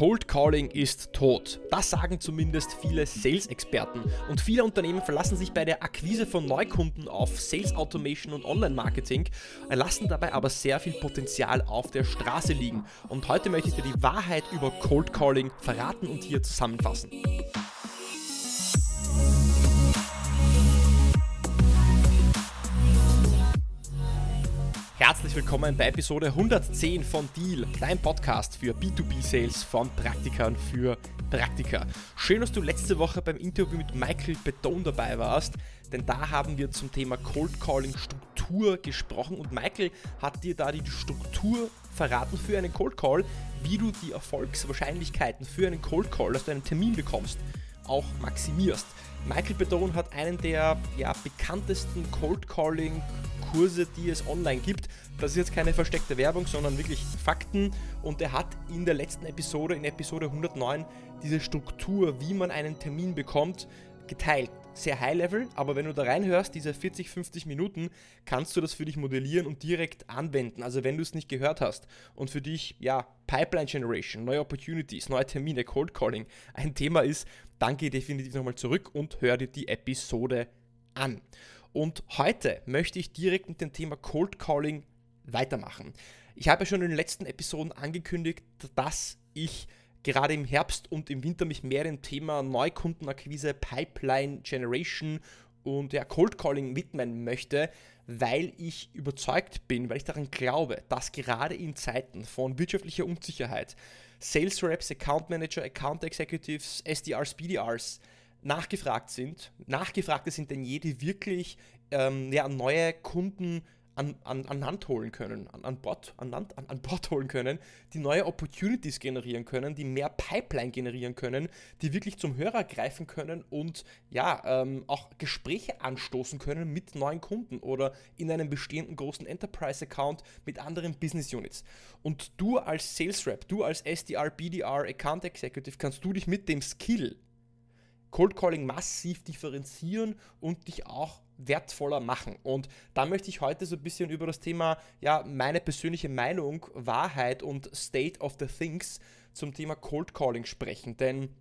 Cold Calling ist tot. Das sagen zumindest viele Sales-Experten. Und viele Unternehmen verlassen sich bei der Akquise von Neukunden auf Sales Automation und Online-Marketing, lassen dabei aber sehr viel Potenzial auf der Straße liegen. Und heute möchte ich dir die Wahrheit über Cold Calling verraten und hier zusammenfassen. Herzlich willkommen bei Episode 110 von Deal, dein Podcast für B2B-Sales von Praktikern für Praktiker. Schön, dass du letzte Woche beim Interview mit Michael Beton dabei warst, denn da haben wir zum Thema Cold Calling Struktur gesprochen und Michael hat dir da die Struktur verraten für einen Cold Call, wie du die Erfolgswahrscheinlichkeiten für einen Cold Call, dass du einen Termin bekommst, auch maximierst. Michael Bedon hat einen der ja, bekanntesten Cold Calling Kurse, die es online gibt. Das ist jetzt keine versteckte Werbung, sondern wirklich Fakten. Und er hat in der letzten Episode, in Episode 109, diese Struktur, wie man einen Termin bekommt, geteilt. Sehr High Level, aber wenn du da reinhörst, diese 40, 50 Minuten, kannst du das für dich modellieren und direkt anwenden. Also wenn du es nicht gehört hast und für dich, ja, Pipeline Generation, neue Opportunities, neue Termine, Cold Calling ein Thema ist, dann geh definitiv nochmal zurück und hör dir die Episode an. Und heute möchte ich direkt mit dem Thema Cold Calling weitermachen. Ich habe ja schon in den letzten Episoden angekündigt, dass ich gerade im Herbst und im Winter mich mehr dem Thema Neukundenakquise, Pipeline Generation und ja, Cold Calling widmen möchte, weil ich überzeugt bin, weil ich daran glaube, dass gerade in Zeiten von wirtschaftlicher Unsicherheit Sales Reps, Account Manager, Account Executives, SDRs, BDRs nachgefragt sind, nachgefragter sind denn je, die wirklich ähm, ja, neue Kunden an, an, an Land holen können, an, an, Bord, an, Land, an, an Bord holen können, die neue Opportunities generieren können, die mehr Pipeline generieren können, die wirklich zum Hörer greifen können und ja, ähm, auch Gespräche anstoßen können mit neuen Kunden oder in einem bestehenden großen Enterprise-Account mit anderen Business Units. Und du als Sales Rep, du als SDR, BDR, Account Executive, kannst du dich mit dem Skill Cold Calling massiv differenzieren und dich auch wertvoller machen. Und da möchte ich heute so ein bisschen über das Thema, ja, meine persönliche Meinung, Wahrheit und State of the Things zum Thema Cold Calling sprechen. Denn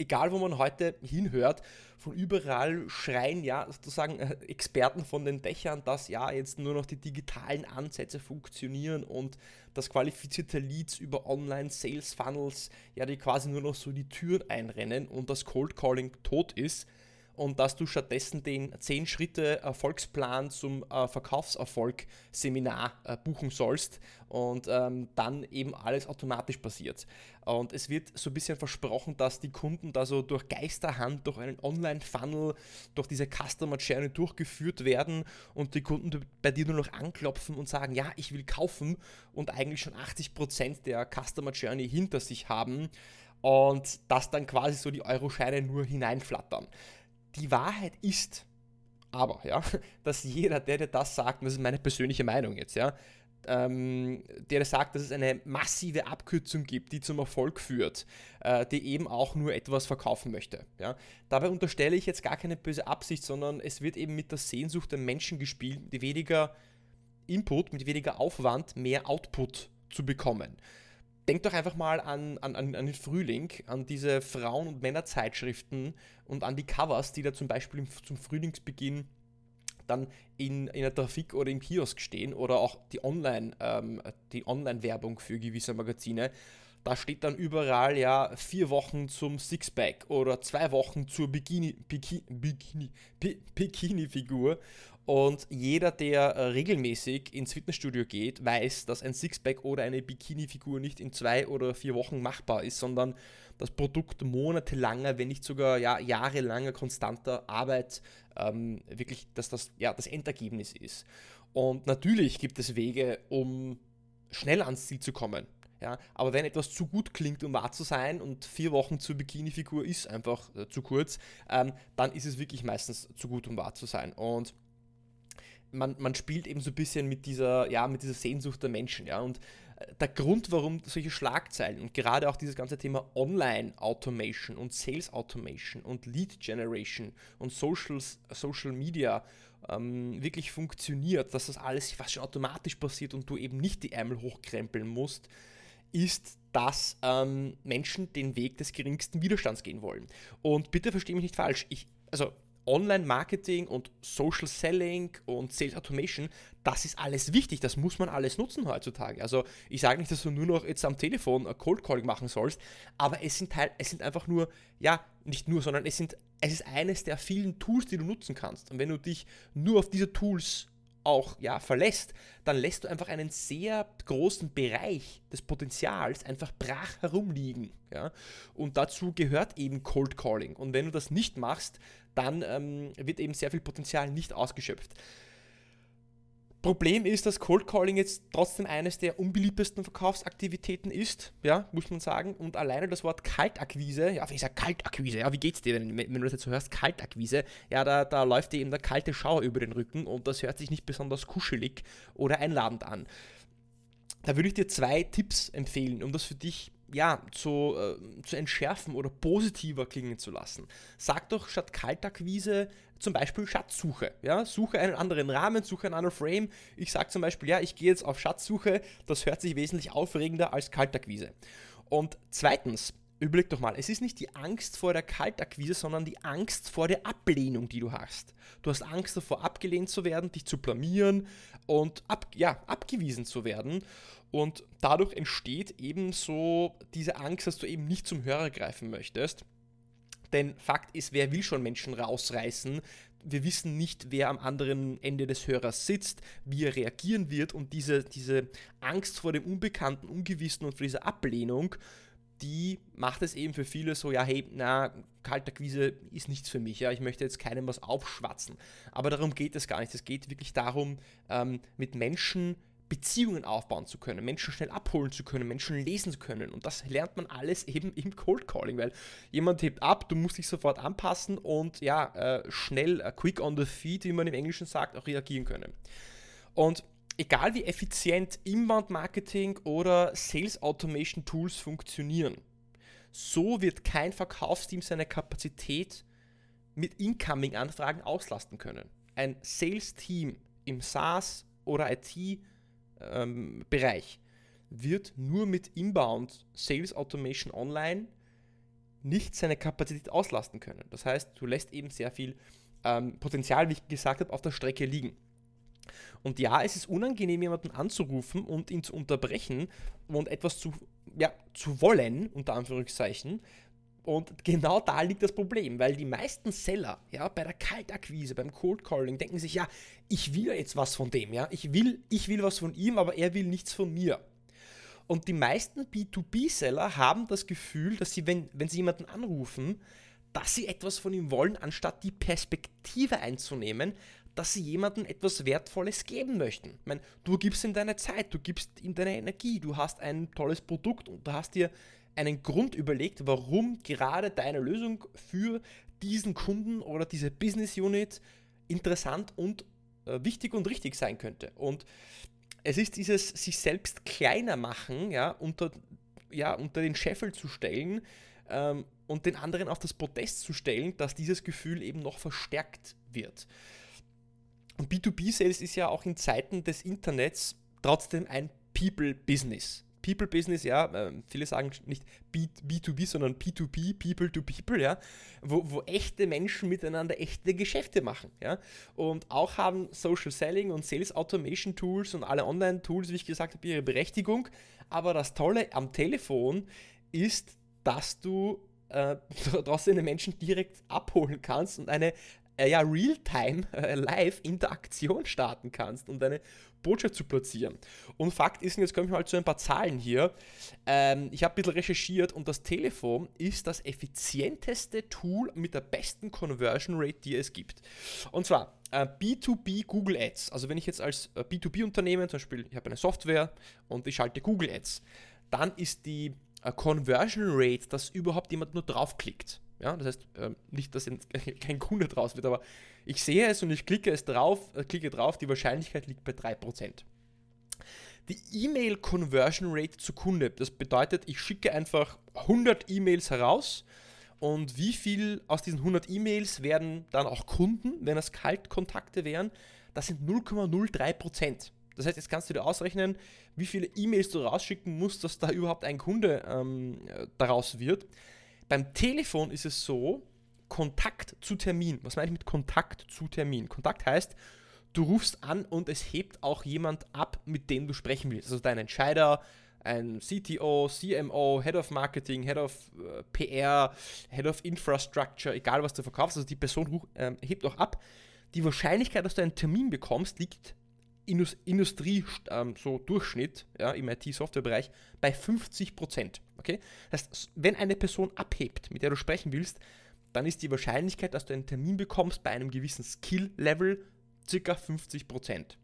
egal wo man heute hinhört, von überall schreien ja sozusagen äh, Experten von den Dächern, dass ja jetzt nur noch die digitalen Ansätze funktionieren und dass qualifizierte Leads über Online-Sales-Funnels ja die quasi nur noch so die Türen einrennen und das Cold Calling tot ist und dass du stattdessen den 10 Schritte Erfolgsplan zum äh, Verkaufserfolg Seminar äh, buchen sollst und ähm, dann eben alles automatisch passiert. Und es wird so ein bisschen versprochen, dass die Kunden da so durch Geisterhand, durch einen Online-Funnel, durch diese Customer Journey durchgeführt werden und die Kunden bei dir nur noch anklopfen und sagen, ja, ich will kaufen und eigentlich schon 80% der Customer Journey hinter sich haben und dass dann quasi so die Euroscheine nur hineinflattern die Wahrheit ist aber, ja, dass jeder, der dir das sagt, und das ist meine persönliche Meinung jetzt, ja, ähm, der sagt, dass es eine massive Abkürzung gibt, die zum Erfolg führt, äh, die eben auch nur etwas verkaufen möchte. Ja? Dabei unterstelle ich jetzt gar keine böse Absicht, sondern es wird eben mit der Sehnsucht der Menschen gespielt, die weniger Input, mit weniger Aufwand mehr Output zu bekommen denk doch einfach mal an, an, an den Frühling, an diese Frauen- und Männerzeitschriften und an die Covers, die da zum Beispiel zum Frühlingsbeginn dann in, in der Trafik oder im Kiosk stehen oder auch die Online, ähm, die Online-Werbung für gewisse Magazine. Da steht dann überall ja vier Wochen zum Sixpack oder zwei Wochen zur Bikini, Bikini, Bikini, Bikini-Figur und jeder, der äh, regelmäßig ins Fitnessstudio geht, weiß, dass ein Sixpack oder eine Bikini-Figur nicht in zwei oder vier Wochen machbar ist, sondern das Produkt monatelanger, wenn nicht sogar ja, jahrelanger konstanter Arbeit ähm, wirklich dass das, ja, das Endergebnis ist. Und natürlich gibt es Wege, um schnell ans Ziel zu kommen. Ja, aber wenn etwas zu gut klingt, um wahr zu sein und vier Wochen zur Bikini-Figur ist einfach äh, zu kurz, ähm, dann ist es wirklich meistens zu gut, um wahr zu sein. Und man, man spielt eben so ein bisschen mit dieser, ja, mit dieser Sehnsucht der Menschen, ja. Und äh, der Grund, warum solche Schlagzeilen und gerade auch dieses ganze Thema Online Automation und Sales Automation und Lead Generation und Social, Social Media ähm, wirklich funktioniert, dass das alles fast schon automatisch passiert und du eben nicht die Ärmel hochkrempeln musst, ist, dass ähm, Menschen den Weg des geringsten Widerstands gehen wollen. Und bitte verstehe mich nicht falsch. Ich, also Online-Marketing und Social Selling und Sales Automation, das ist alles wichtig, das muss man alles nutzen heutzutage. Also ich sage nicht, dass du nur noch jetzt am Telefon Cold Calling machen sollst, aber es sind, halt, es sind einfach nur, ja, nicht nur, sondern es, sind, es ist eines der vielen Tools, die du nutzen kannst. Und wenn du dich nur auf diese Tools auch ja, verlässt, dann lässt du einfach einen sehr großen Bereich des Potenzials einfach brach herumliegen. Ja? Und dazu gehört eben Cold Calling. Und wenn du das nicht machst, dann ähm, wird eben sehr viel Potenzial nicht ausgeschöpft. Problem ist, dass Cold Calling jetzt trotzdem eines der unbeliebtesten Verkaufsaktivitäten ist, ja, muss man sagen. Und alleine das Wort Kaltakquise, ja, wie ist ja Kaltakquise, ja, wie geht's dir, wenn, wenn du das jetzt so hörst, Kaltakquise, ja, da, da läuft dir eben der kalte Schauer über den Rücken und das hört sich nicht besonders kuschelig oder einladend an. Da würde ich dir zwei Tipps empfehlen, um das für dich ja, zu, äh, zu entschärfen oder positiver klingen zu lassen. Sag doch statt Kaltakquise zum Beispiel Schatzsuche. Ja? Suche einen anderen Rahmen, suche einen anderen Frame. Ich sage zum Beispiel, ja, ich gehe jetzt auf Schatzsuche. Das hört sich wesentlich aufregender als Kaltakquise. Und zweitens, überleg doch mal, es ist nicht die Angst vor der Kaltakquise, sondern die Angst vor der Ablehnung, die du hast. Du hast Angst davor, abgelehnt zu werden, dich zu blamieren und ab, ja, abgewiesen zu werden. Und dadurch entsteht eben so diese Angst, dass du eben nicht zum Hörer greifen möchtest. Denn Fakt ist, wer will schon Menschen rausreißen? Wir wissen nicht, wer am anderen Ende des Hörers sitzt, wie er reagieren wird und diese, diese Angst vor dem Unbekannten, Ungewissen und vor dieser Ablehnung, die macht es eben für viele so, ja, hey, na, Kaltakquise ist nichts für mich, ja, ich möchte jetzt keinem was aufschwatzen. Aber darum geht es gar nicht. Es geht wirklich darum, ähm, mit Menschen Beziehungen aufbauen zu können, Menschen schnell abholen zu können, Menschen lesen zu können. Und das lernt man alles eben im Cold Calling, weil jemand hebt ab, du musst dich sofort anpassen und ja, äh, schnell, uh, quick on the feet, wie man im Englischen sagt, auch reagieren können. Und egal wie effizient Inbound-Marketing oder Sales Automation Tools funktionieren, so wird kein Verkaufsteam seine Kapazität mit Incoming-Anfragen auslasten können. Ein Sales-Team im SaaS oder IT ähm, wird nur mit Inbound Sales Automation Online nicht seine Kapazität auslasten können. Das heißt, du lässt eben sehr viel ähm, Potenzial, wie ich gesagt habe, auf der Strecke liegen. Und ja, es ist unangenehm, jemanden anzurufen und ihn zu unterbrechen und etwas zu, ja, zu wollen, unter Anführungszeichen, und genau da liegt das Problem, weil die meisten Seller, ja, bei der Kaltakquise, beim Cold Calling, denken sich, ja, ich will jetzt was von dem, ja, ich will, ich will was von ihm, aber er will nichts von mir. Und die meisten B2B-Seller haben das Gefühl, dass sie, wenn, wenn sie jemanden anrufen, dass sie etwas von ihm wollen, anstatt die Perspektive einzunehmen, dass sie jemandem etwas Wertvolles geben möchten. Ich meine, du gibst ihm deine Zeit, du gibst ihm deine Energie, du hast ein tolles Produkt und du hast dir einen Grund überlegt, warum gerade deine Lösung für diesen Kunden oder diese Business Unit interessant und äh, wichtig und richtig sein könnte. Und es ist dieses sich selbst kleiner machen, ja, unter, ja, unter den Scheffel zu stellen ähm, und den anderen auf das Protest zu stellen, dass dieses Gefühl eben noch verstärkt wird. Und B2B-Sales ist ja auch in Zeiten des Internets trotzdem ein People-Business. People Business, ja, äh, viele sagen nicht B, B2B, sondern P2P, People to People, ja, wo, wo echte Menschen miteinander echte Geschäfte machen, ja. Und auch haben Social Selling und Sales Automation Tools und alle Online-Tools, wie ich gesagt habe, ihre Berechtigung. Aber das Tolle am Telefon ist, dass du äh, draußen den Menschen direkt abholen kannst und eine äh, ja, Real-Time, äh, starten kannst und eine Botschaft zu platzieren. Und Fakt ist, jetzt komme ich mal zu ein paar Zahlen hier. Ähm, ich habe ein bisschen recherchiert und das Telefon ist das effizienteste Tool mit der besten Conversion Rate, die es gibt. Und zwar äh, B2B Google Ads. Also wenn ich jetzt als äh, B2B-Unternehmen, zum Beispiel, ich habe eine Software und ich schalte Google Ads, dann ist die Conversion Rate, dass überhaupt jemand nur draufklickt. Ja, das heißt, äh, nicht, dass kein Kunde draus wird, aber ich sehe es und ich klicke es drauf, äh, klicke drauf, die Wahrscheinlichkeit liegt bei 3%. Die E-Mail Conversion Rate zu Kunde, das bedeutet, ich schicke einfach 100 E-Mails heraus und wie viel aus diesen 100 E-Mails werden dann auch Kunden, wenn es Kaltkontakte wären? Das sind 0,03%. Das heißt, jetzt kannst du dir ausrechnen, wie viele E-Mails du rausschicken musst, dass da überhaupt ein Kunde ähm, daraus wird. Beim Telefon ist es so, Kontakt zu Termin. Was meine ich mit Kontakt zu Termin? Kontakt heißt, du rufst an und es hebt auch jemand ab, mit dem du sprechen willst. Also dein Entscheider, ein CTO, CMO, Head of Marketing, Head of äh, PR, Head of Infrastructure, egal was du verkaufst, also die Person äh, hebt auch ab. Die Wahrscheinlichkeit, dass du einen Termin bekommst, liegt Indus Industrie, ähm, so Durchschnitt ja, im IT-Software-Bereich bei 50%. Okay? Das heißt, wenn eine Person abhebt, mit der du sprechen willst, dann ist die Wahrscheinlichkeit, dass du einen Termin bekommst bei einem gewissen Skill-Level ca. 50%.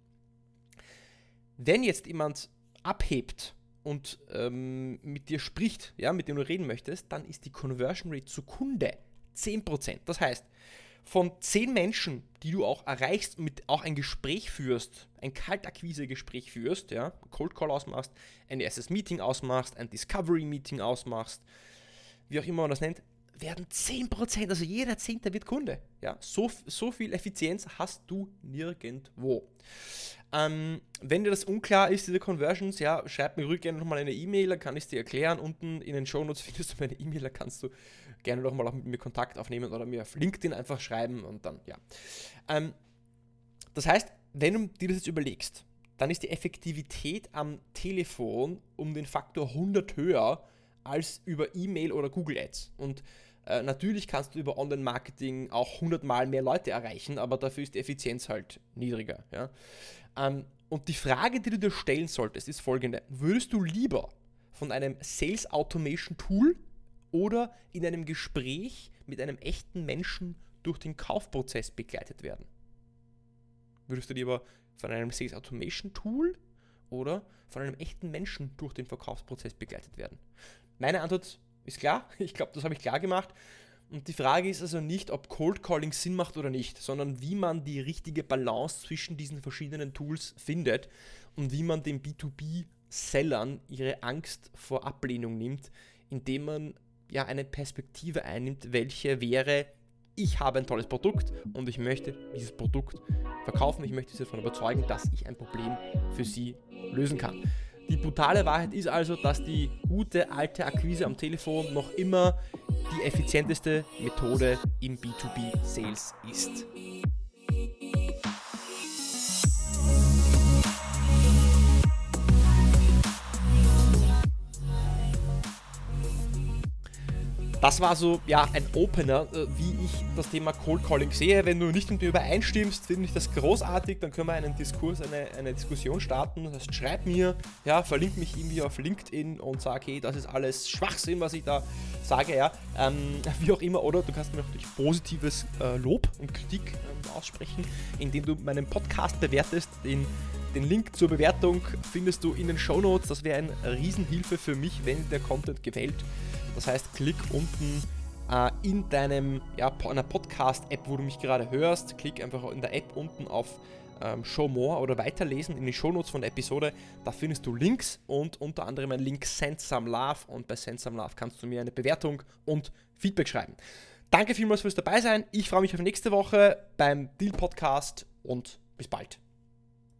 Wenn jetzt jemand abhebt und ähm, mit dir spricht, ja, mit dem du reden möchtest, dann ist die Conversion Rate zu Kunde 10%. Das heißt, von 10 Menschen, die du auch erreichst und mit auch ein Gespräch führst, ein Kaltakquise-Gespräch führst, ja, Cold Call ausmachst, ein erstes Meeting ausmachst, ein Discovery-Meeting ausmachst, wie auch immer man das nennt, werden 10%, also jeder Zehnte wird Kunde. Ja, so, so viel Effizienz hast du nirgendwo. Ähm, wenn dir das unklar ist, diese Conversions, ja, schreib mir ruhig gerne nochmal eine E-Mail, dann kann ich es dir erklären. Unten in den Shownotes findest du meine E-Mail, da kannst du gerne nochmal auch mit mir Kontakt aufnehmen oder mir auf LinkedIn einfach schreiben und dann, ja. Ähm, das heißt, wenn du dir das jetzt überlegst, dann ist die Effektivität am Telefon um den Faktor 100 höher als über E-Mail oder Google Ads. Und äh, natürlich kannst du über Online-Marketing auch 100 Mal mehr Leute erreichen, aber dafür ist die Effizienz halt niedriger. Ja? Ähm, und die Frage, die du dir stellen solltest, ist folgende. Würdest du lieber von einem Sales Automation Tool oder in einem Gespräch mit einem echten Menschen durch den Kaufprozess begleitet werden? Würdest du lieber von einem Sales Automation Tool oder von einem echten Menschen durch den Verkaufsprozess begleitet werden? Meine Antwort ist klar. Ich glaube, das habe ich klar gemacht. Und die Frage ist also nicht, ob Cold Calling Sinn macht oder nicht, sondern wie man die richtige Balance zwischen diesen verschiedenen Tools findet und wie man den B2B-Sellern ihre Angst vor Ablehnung nimmt, indem man ja eine Perspektive einnimmt, welche wäre, ich habe ein tolles Produkt und ich möchte dieses Produkt verkaufen, ich möchte sie davon überzeugen, dass ich ein Problem für sie lösen kann. Die brutale Wahrheit ist also, dass die gute alte Akquise am Telefon noch immer die effizienteste Methode im B2B-Sales ist. Das war so ja ein Opener, äh, wie ich das Thema Cold Calling sehe. Wenn du nicht mit mir übereinstimmst, finde ich das großartig, dann können wir einen Diskurs, eine, eine Diskussion starten. Das heißt, schreib mir, ja, verlink mich irgendwie auf LinkedIn und sag, hey, das ist alles Schwachsinn, was ich da sage, ja. Ähm, wie auch immer, oder du kannst mir natürlich positives äh, Lob und Kritik ähm, aussprechen, indem du meinen Podcast bewertest. Den, den Link zur Bewertung findest du in den Show Notes. Das wäre eine Riesenhilfe für mich, wenn der Content gefällt. Das heißt, klick unten äh, in deinem, ja, Podcast-App, wo du mich gerade hörst, klick einfach in der App unten auf ähm, Show More oder weiterlesen in die Shownotes von der Episode. Da findest du Links und unter anderem ein Link Send Some Love und bei Send Some Love kannst du mir eine Bewertung und Feedback schreiben. Danke vielmals fürs dabei sein. Ich freue mich auf nächste Woche beim Deal Podcast und bis bald.